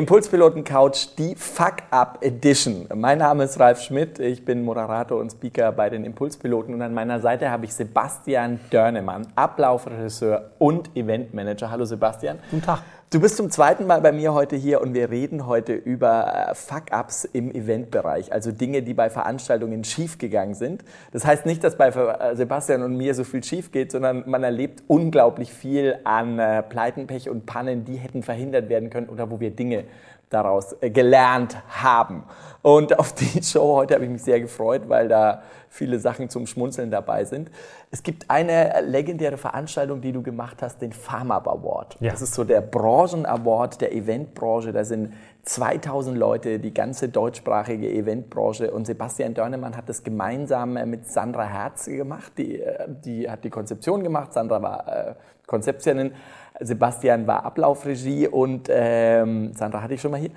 Impulspiloten Couch, die Fuck Up Edition. Mein Name ist Ralf Schmidt, ich bin Moderator und Speaker bei den Impulspiloten und an meiner Seite habe ich Sebastian Dörnemann, Ablaufregisseur und Eventmanager. Hallo Sebastian. Guten Tag. Du bist zum zweiten Mal bei mir heute hier und wir reden heute über äh, Fuck-Ups im Eventbereich, also Dinge, die bei Veranstaltungen schiefgegangen sind. Das heißt nicht, dass bei äh, Sebastian und mir so viel schief geht, sondern man erlebt unglaublich viel an äh, Pleiten, Pech und Pannen, die hätten verhindert werden können oder wo wir Dinge daraus gelernt haben. Und auf die Show heute habe ich mich sehr gefreut, weil da viele Sachen zum Schmunzeln dabei sind. Es gibt eine legendäre Veranstaltung, die du gemacht hast, den FarmUp Award. Ja. Das ist so der Branchen-Award der Eventbranche. Da sind 2000 Leute, die ganze deutschsprachige Eventbranche. Und Sebastian Dörnemann hat das gemeinsam mit Sandra Herz gemacht. Die, äh, die hat die Konzeption gemacht. Sandra war äh, Konzeptionin. Sebastian war Ablaufregie und ähm, Sandra hatte ich schon mal hier.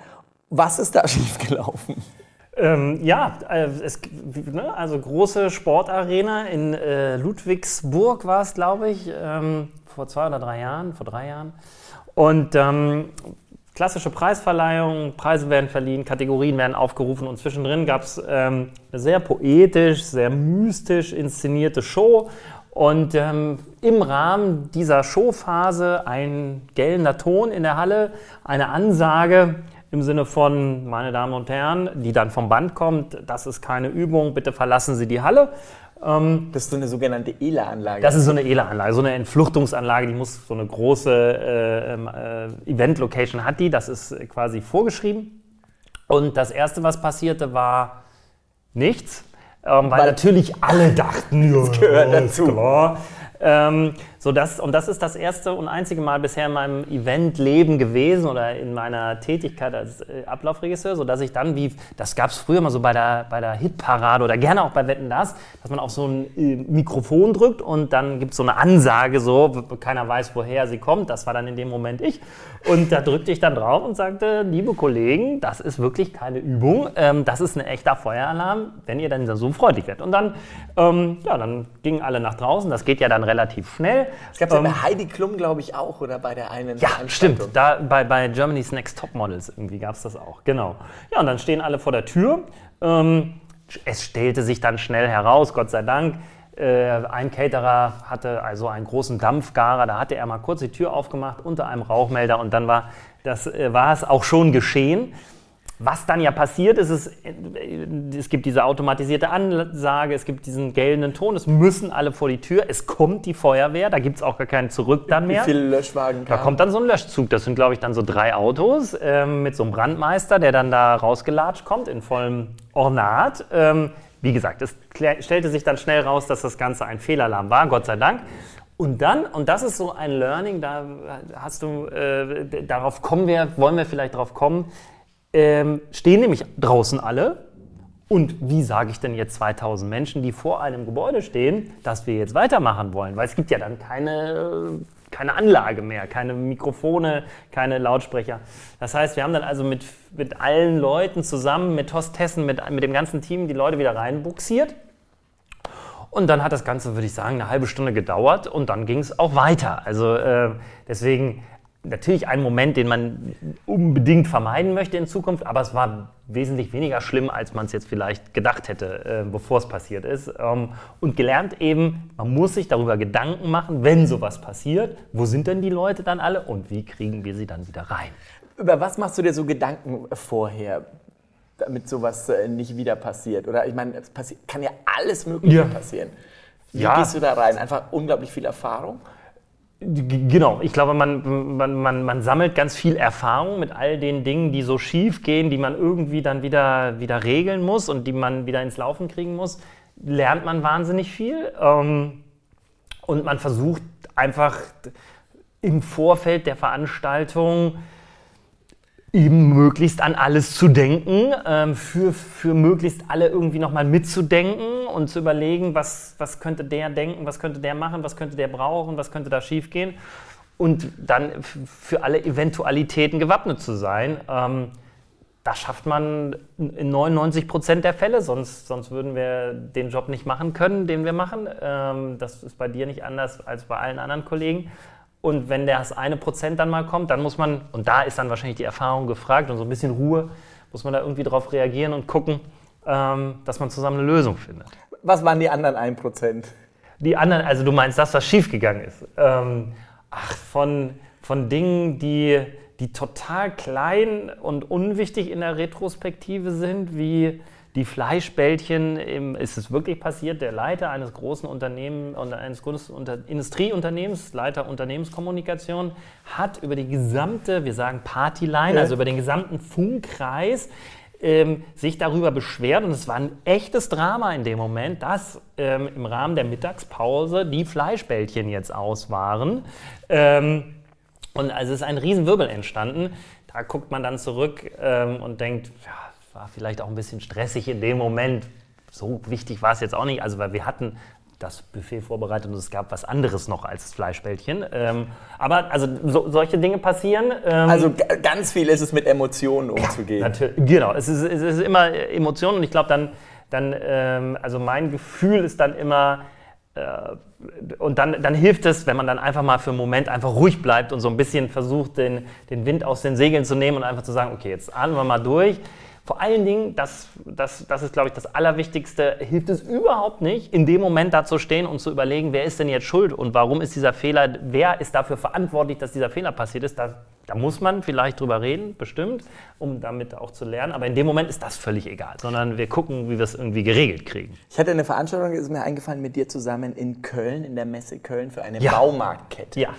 Was ist da schiefgelaufen? Ähm, ja, äh, es, ne, also große Sportarena in äh, Ludwigsburg war es, glaube ich, ähm, vor zwei oder drei Jahren, vor drei Jahren. Und ähm, klassische Preisverleihung, Preise werden verliehen, Kategorien werden aufgerufen und zwischendrin gab es ähm, eine sehr poetisch, sehr mystisch inszenierte Show. Und ähm, im Rahmen dieser Showphase ein gellender Ton in der Halle, eine Ansage, im Sinne von, meine Damen und Herren, die dann vom Band kommt, das ist keine Übung, bitte verlassen Sie die Halle. Ähm, das ist so eine sogenannte ELA-Anlage. Das ist so eine ELA-Anlage, so eine Entfluchtungsanlage, die muss so eine große äh, ähm, äh, Event-Location hat die, das ist quasi vorgeschrieben. Und das Erste, was passierte, war nichts, ähm, weil, weil, natürlich alle dachten, ja, das gehört dazu. Klar. Ähm, so das, und das ist das erste und einzige Mal bisher in meinem Eventleben gewesen oder in meiner Tätigkeit als äh, Ablaufregisseur, sodass ich dann, wie das gab es früher mal so bei der, bei der Hitparade oder gerne auch bei Wetten das, dass man auf so ein äh, Mikrofon drückt und dann gibt es so eine Ansage, so keiner weiß, woher sie kommt. Das war dann in dem Moment ich. Und da drückte ich dann drauf und sagte, liebe Kollegen, das ist wirklich keine Übung, ähm, das ist ein echter Feueralarm, wenn ihr dann so freundlich werdet. Und dann, ähm, ja, dann gingen alle nach draußen, das geht ja dann relativ schnell. Es gab ja ähm, bei Heidi Klum, glaube ich, auch, oder bei der einen Ja, stimmt. Da, bei, bei Germany's Next Top Models irgendwie gab es das auch, genau. Ja, und dann stehen alle vor der Tür. Ähm, es stellte sich dann schnell heraus, Gott sei Dank, äh, ein Caterer hatte also einen großen Dampfgarer, da hatte er mal kurz die Tür aufgemacht unter einem Rauchmelder und dann war, das, äh, war es auch schon geschehen. Was dann ja passiert ist, es, es gibt diese automatisierte Ansage, es gibt diesen geltenden Ton, es müssen alle vor die Tür, es kommt die Feuerwehr, da gibt es auch gar keinen Zurück dann mehr. Wie viele Löschwagen Da kommt dann so ein Löschzug, das sind glaube ich dann so drei Autos ähm, mit so einem Brandmeister, der dann da rausgelatscht kommt in vollem Ornat. Ähm, wie gesagt, es stellte sich dann schnell raus, dass das Ganze ein Fehlalarm war, Gott sei Dank. Und dann, und das ist so ein Learning, da hast du, äh, darauf kommen wir, wollen wir vielleicht darauf kommen, ähm, stehen nämlich draußen alle. Und wie sage ich denn jetzt 2000 Menschen, die vor einem Gebäude stehen, dass wir jetzt weitermachen wollen? Weil es gibt ja dann keine, keine Anlage mehr, keine Mikrofone, keine Lautsprecher. Das heißt, wir haben dann also mit, mit allen Leuten zusammen, mit Hostessen, mit, mit dem ganzen Team die Leute wieder reinbuxiert. Und dann hat das Ganze, würde ich sagen, eine halbe Stunde gedauert und dann ging es auch weiter. Also äh, deswegen natürlich ein Moment, den man unbedingt vermeiden möchte in Zukunft, aber es war wesentlich weniger schlimm, als man es jetzt vielleicht gedacht hätte, äh, bevor es passiert ist. Ähm, und gelernt eben, man muss sich darüber Gedanken machen, wenn sowas passiert, wo sind denn die Leute dann alle und wie kriegen wir sie dann wieder rein? Über was machst du dir so Gedanken vorher? damit sowas äh, nicht wieder passiert? Oder ich meine, es kann ja alles Mögliche ja. passieren. Wie ja. gehst du da rein? Einfach unglaublich viel Erfahrung? Genau, ich glaube, man, man, man, man sammelt ganz viel Erfahrung mit all den Dingen, die so schief gehen, die man irgendwie dann wieder, wieder regeln muss und die man wieder ins Laufen kriegen muss. Lernt man wahnsinnig viel ähm, und man versucht einfach im Vorfeld der Veranstaltung eben möglichst an alles zu denken, ähm, für, für möglichst alle irgendwie nochmal mitzudenken und zu überlegen, was, was könnte der denken, was könnte der machen, was könnte der brauchen, was könnte da schiefgehen und dann für alle Eventualitäten gewappnet zu sein. Ähm, das schafft man in 99 Prozent der Fälle, sonst, sonst würden wir den Job nicht machen können, den wir machen. Ähm, das ist bei dir nicht anders als bei allen anderen Kollegen. Und wenn das eine Prozent dann mal kommt, dann muss man, und da ist dann wahrscheinlich die Erfahrung gefragt und so ein bisschen Ruhe, muss man da irgendwie drauf reagieren und gucken, ähm, dass man zusammen eine Lösung findet. Was waren die anderen 1 Prozent? Die anderen, also du meinst das, was schiefgegangen ist. Ähm, ach, von, von Dingen, die, die total klein und unwichtig in der Retrospektive sind, wie die Fleischbällchen, im, ist es wirklich passiert, der Leiter eines großen Unternehmens, eines großen Unter Industrieunternehmens, Leiter Unternehmenskommunikation, hat über die gesamte, wir sagen Partyline, ja. also über den gesamten Funkkreis, ähm, sich darüber beschwert und es war ein echtes Drama in dem Moment, dass ähm, im Rahmen der Mittagspause die Fleischbällchen jetzt aus waren. Ähm, und also ist ein Riesenwirbel entstanden. Da guckt man dann zurück ähm, und denkt, ja, war vielleicht auch ein bisschen stressig in dem Moment. So wichtig war es jetzt auch nicht, also weil wir hatten das Buffet vorbereitet und es gab was anderes noch als das Fleischbällchen. Ähm, aber also so, solche Dinge passieren. Ähm, also ganz viel ist es mit Emotionen umzugehen. Natürlich, genau, es ist, es ist immer Emotionen und ich glaube dann, dann ähm, also mein Gefühl ist dann immer, äh, und dann, dann hilft es, wenn man dann einfach mal für einen Moment einfach ruhig bleibt und so ein bisschen versucht, den, den Wind aus den Segeln zu nehmen und einfach zu sagen, okay, jetzt atmen wir mal durch. Vor allen Dingen, das, das, das ist, glaube ich, das Allerwichtigste, hilft es überhaupt nicht, in dem Moment da zu stehen und zu überlegen, wer ist denn jetzt schuld und warum ist dieser Fehler, wer ist dafür verantwortlich, dass dieser Fehler passiert ist. Da, da muss man vielleicht drüber reden, bestimmt, um damit auch zu lernen. Aber in dem Moment ist das völlig egal, sondern wir gucken, wie wir es irgendwie geregelt kriegen. Ich hatte eine Veranstaltung, ist mir eingefallen, mit dir zusammen in Köln, in der Messe Köln für eine ja. Baumarktkette. Ja.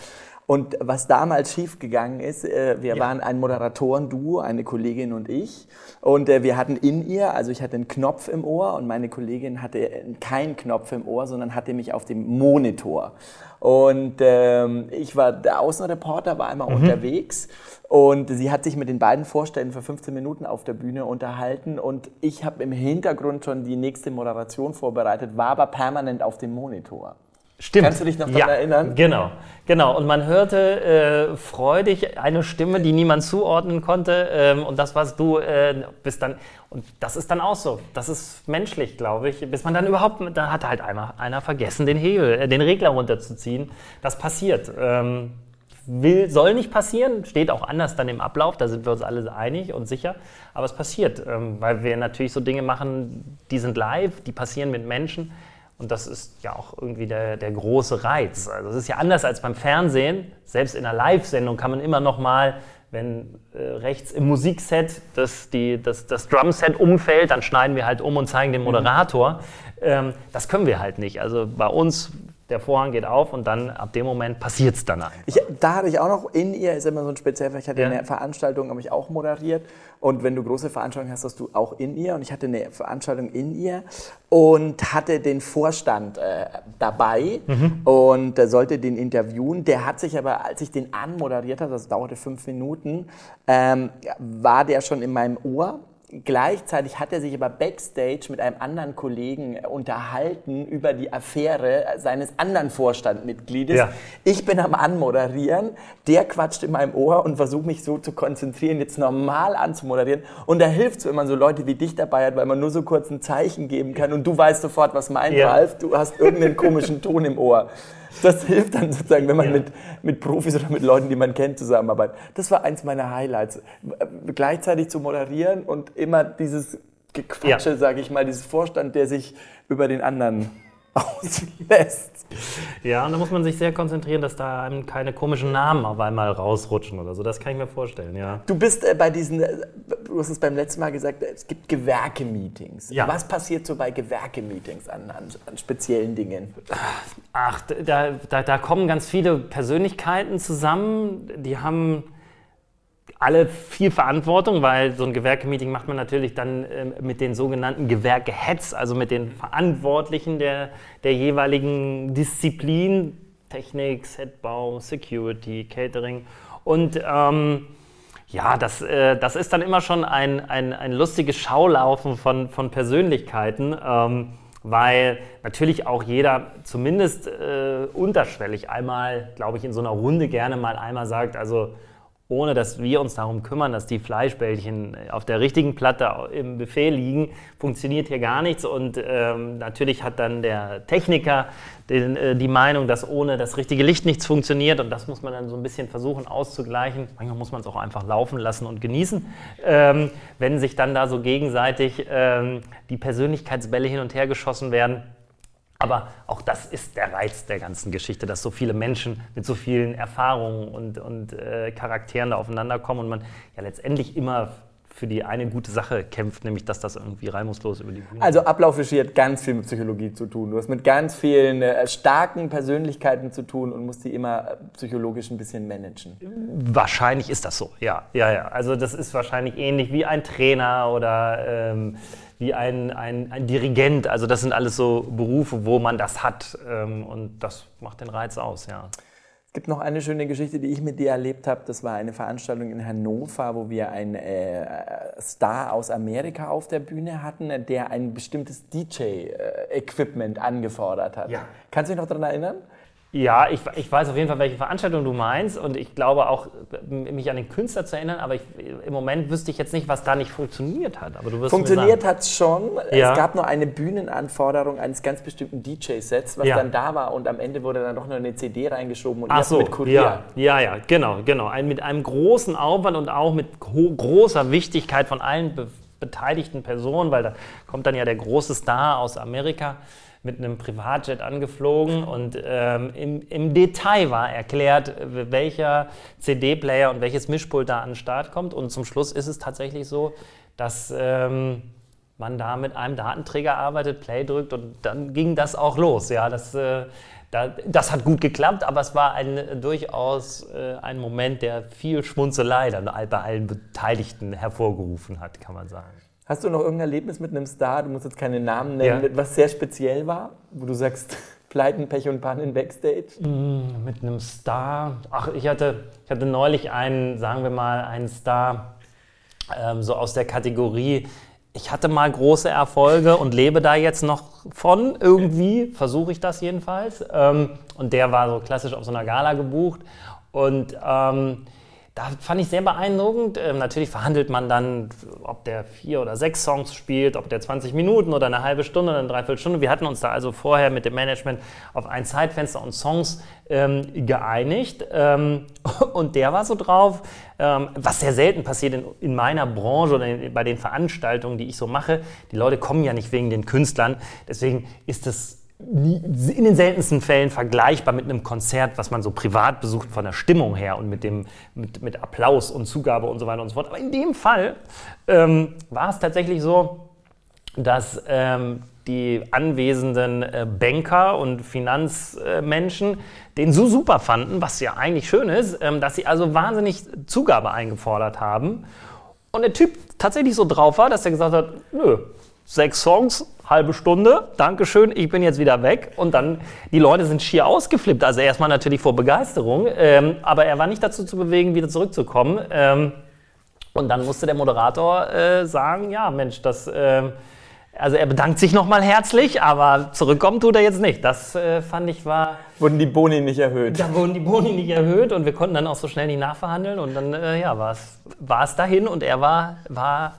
Und was damals schiefgegangen ist, äh, wir ja. waren ein Moderatoren-Duo, eine Kollegin und ich. Und äh, wir hatten in ihr, also ich hatte einen Knopf im Ohr und meine Kollegin hatte keinen Knopf im Ohr, sondern hatte mich auf dem Monitor. Und ähm, ich war der Außenreporter, war einmal mhm. unterwegs und sie hat sich mit den beiden Vorständen für 15 Minuten auf der Bühne unterhalten und ich habe im Hintergrund schon die nächste Moderation vorbereitet, war aber permanent auf dem Monitor. Stimmt. Kannst du dich noch daran ja, erinnern? Genau, genau. Und man hörte äh, freudig eine Stimme, die niemand zuordnen konnte. Ähm, und das warst du äh, bist dann. Und das ist dann auch so. Das ist menschlich, glaube ich. Bis man dann überhaupt, da hat halt einer, einer vergessen, den Hebel, äh, den Regler runterzuziehen. Das passiert. Ähm, will, soll nicht passieren, steht auch anders dann im Ablauf, da sind wir uns alle einig und sicher, aber es passiert, ähm, weil wir natürlich so Dinge machen, die sind live, die passieren mit Menschen und das ist ja auch irgendwie der, der große Reiz. Also es ist ja anders als beim Fernsehen. Selbst in einer Live-Sendung kann man immer noch mal, wenn äh, rechts im Musikset das, die, das, das Drumset umfällt, dann schneiden wir halt um und zeigen den mhm. Moderator. Mhm. Ähm, das können wir halt nicht. Also bei uns der Vorhang geht auf und dann ab dem Moment passiert es dann Ich, da hatte ich auch noch, in ihr ist immer so ein speziell, ich hatte ja. eine Veranstaltung, habe ich auch moderiert und wenn du große Veranstaltungen hast, hast du auch in ihr und ich hatte eine Veranstaltung in ihr und hatte den Vorstand äh, dabei mhm. und äh, sollte den interviewen. Der hat sich aber, als ich den anmoderiert habe, das dauerte fünf Minuten, ähm, war der schon in meinem Ohr Gleichzeitig hat er sich aber backstage mit einem anderen Kollegen unterhalten über die Affäre seines anderen Vorstandmitgliedes. Ja. Ich bin am Anmoderieren, der quatscht in meinem Ohr und versucht mich so zu konzentrieren, jetzt normal anzumoderieren. Und da hilft es, wenn man so Leute wie dich dabei hat, weil man nur so kurz ein Zeichen geben kann und du weißt sofort, was meint ja. Ralf, du hast irgendeinen komischen Ton im Ohr das hilft dann sozusagen, wenn man ja. mit, mit Profis oder mit Leuten, die man kennt, zusammenarbeitet. Das war eins meiner Highlights. Gleichzeitig zu moderieren und immer dieses Gequatsche, ja. sage ich mal, dieses Vorstand, der sich über den anderen auslässt. Ja, und da muss man sich sehr konzentrieren, dass da einem keine komischen Namen auf einmal rausrutschen oder so. Das kann ich mir vorstellen, ja. Du bist äh, bei diesen, äh, du hast es beim letzten Mal gesagt, es gibt Gewerke-Meetings. Ja. Was passiert so bei Gewerke-Meetings an, an, an, speziellen Dingen? Ach, da, da, da kommen ganz viele Persönlichkeiten zusammen, die haben alle viel Verantwortung, weil so ein Gewerke-Meeting macht man natürlich dann äh, mit den sogenannten Gewerke-Heads, also mit den Verantwortlichen der, der jeweiligen Disziplin, Technik, Setbau, Security, Catering. Und ähm, Ja, das, äh, das ist dann immer schon ein, ein, ein lustiges Schaulaufen von, von Persönlichkeiten, ähm, weil natürlich auch jeder zumindest äh, unterschwellig einmal, glaube ich, in so einer Runde gerne mal einmal sagt, also ohne dass wir uns darum kümmern, dass die Fleischbällchen auf der richtigen Platte im Buffet liegen, funktioniert hier gar nichts. Und ähm, natürlich hat dann der Techniker den, äh, die Meinung, dass ohne das richtige Licht nichts funktioniert. Und das muss man dann so ein bisschen versuchen auszugleichen. Manchmal muss man es auch einfach laufen lassen und genießen. Ähm, wenn sich dann da so gegenseitig ähm, die Persönlichkeitsbälle hin und her geschossen werden, aber auch das ist der Reiz der ganzen Geschichte, dass so viele Menschen mit so vielen Erfahrungen und, und äh, Charakteren da aufeinander kommen und man ja letztendlich immer für die eine gute Sache kämpft, nämlich dass das irgendwie reibungslos über die Bühne Also Ablaufregie hat ganz viel mit Psychologie zu tun. Du hast mit ganz vielen äh, starken Persönlichkeiten zu tun und musst die immer äh, psychologisch ein bisschen managen. Wahrscheinlich ist das so, ja. ja, ja. Also das ist wahrscheinlich ähnlich wie ein Trainer oder ähm, wie ein, ein, ein, Dirigent. Also das sind alles so Berufe, wo man das hat ähm, und das macht den Reiz aus, ja. Es gibt noch eine schöne Geschichte, die ich mit dir erlebt habe. Das war eine Veranstaltung in Hannover, wo wir einen äh, Star aus Amerika auf der Bühne hatten, der ein bestimmtes DJ-Equipment angefordert hat. Ja. Kannst du dich noch daran erinnern? Ja, ich, ich, weiß auf jeden Fall, welche Veranstaltung du meinst und ich glaube auch, mich an den Künstler zu erinnern, aber ich, im Moment wüsste ich jetzt nicht, was da nicht funktioniert hat. Aber du wirst funktioniert hat es schon. Ja. Es gab nur eine Bühnenanforderung eines ganz bestimmten DJ-Sets, was ja. dann da war und am Ende wurde dann doch noch eine CD reingeschoben und Ach so, mit Kurier. Ja, ja, ja, genau, genau. Ein, mit einem großen Aufwand und auch mit großer Wichtigkeit von allen be beteiligten Personen, weil da kommt dann ja der große Star aus Amerika mit einem Privatjet angeflogen und ähm, im, im, Detail war erklärt, welcher CD-Player und welches Mischpult da an den Start kommt. Und zum Schluss ist es tatsächlich so, dass ähm, man da mit einem Datenträger arbeitet, Play drückt und dann ging das auch los. Ja, das, äh, da, das hat gut geklappt, aber es war ein, durchaus äh, ein Moment, der viel Schmunzelei dann bei allen Beteiligten hervorgerufen hat, kann man sagen. Hast du noch irgendein Erlebnis mit einem Star, du musst jetzt keine Namen nennen, ja. was sehr speziell war, wo du sagst, Pleiten, Pech und Pannen Backstage? Mm, mit einem Star. Ach, ich hatte, ich hatte neulich einen, sagen wir mal, einen Star ähm, so aus der Kategorie. Ich hatte mal große Erfolge und lebe da jetzt noch von irgendwie, versuche ich das jedenfalls. Ähm, und der war so klassisch auf so einer Gala gebucht. Und ähm, da fand ich sehr beeindruckend. Ähm, natürlich verhandelt man dann, ob der vier oder sechs Songs spielt, ob der 20 Minuten oder eine halbe Stunde oder eine Dreiviertelstunde. Wir hatten uns da also vorher mit dem Management auf ein Zeitfenster und Songs ähm, geeinigt. Ähm, und der war so drauf, ähm, was sehr selten passiert in, in meiner Branche oder in, bei den Veranstaltungen, die ich so mache. Die Leute kommen ja nicht wegen den Künstlern. Deswegen ist es in den seltensten Fällen vergleichbar mit einem Konzert, was man so privat besucht von der Stimmung her und mit, dem, mit, mit Applaus und Zugabe und so weiter und so fort. Aber in dem Fall ähm, war es tatsächlich so, dass ähm, die anwesenden äh, Banker und Finanzmenschen den so super fanden, was ja eigentlich schön ist, ähm, dass sie also wahnsinnig Zugabe eingefordert haben. Und der Typ tatsächlich so drauf war, dass er gesagt hat, nö, sechs Songs, halbe Stunde, Dankeschön, ich bin jetzt wieder weg. Und dann, die Leute sind schier ausgeflippt. Also erstmal natürlich vor Begeisterung, ähm, aber er war nicht dazu zu bewegen, wieder zurückzukommen. Ähm, und dann musste der Moderator äh, sagen, ja Mensch, das... Äh, also er bedankt sich nochmal herzlich, aber zurückkommen tut er jetzt nicht. Das äh, fand ich war. Wurden die Boni nicht erhöht? Da wurden die Boni nicht erhöht und wir konnten dann auch so schnell nicht nachverhandeln und dann äh, ja, war es dahin und er war, war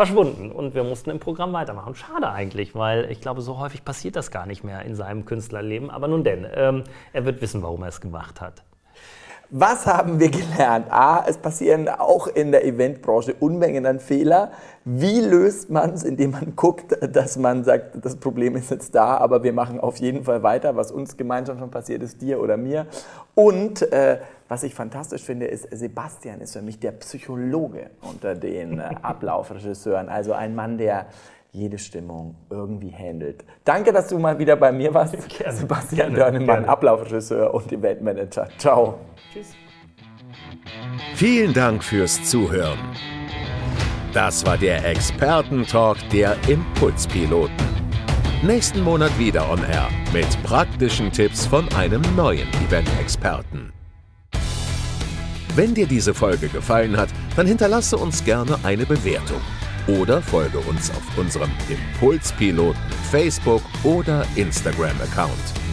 verschwunden und wir mussten im Programm weitermachen. Schade eigentlich, weil ich glaube, so häufig passiert das gar nicht mehr in seinem Künstlerleben. Aber nun denn, ähm, er wird wissen, warum er es gemacht hat. Was haben wir gelernt? A, es passieren auch in der Eventbranche Unmengen an Fehler. Wie löst man es, indem man guckt, dass man sagt, das Problem ist jetzt da, aber wir machen auf jeden Fall weiter, was uns gemeinsam schon passiert ist, dir oder mir. Und äh, was ich fantastisch finde, ist, Sebastian ist für mich der Psychologe unter den äh, Ablaufregisseuren. Also ein Mann, der jede Stimmung irgendwie handelt. Danke, dass du mal wieder bei mir warst. Gerne. Sebastian Dörnemann, Ablaufregisseur und Eventmanager. Ciao. Tschüss. Vielen Dank fürs Zuhören. Das war der Expertentalk der Impulspiloten. Nächsten Monat wieder on Air mit praktischen Tipps von einem neuen Event-Experten. Wenn dir diese Folge gefallen hat, dann hinterlasse uns gerne eine Bewertung oder folge uns auf unserem Impulspiloten Facebook oder Instagram-Account.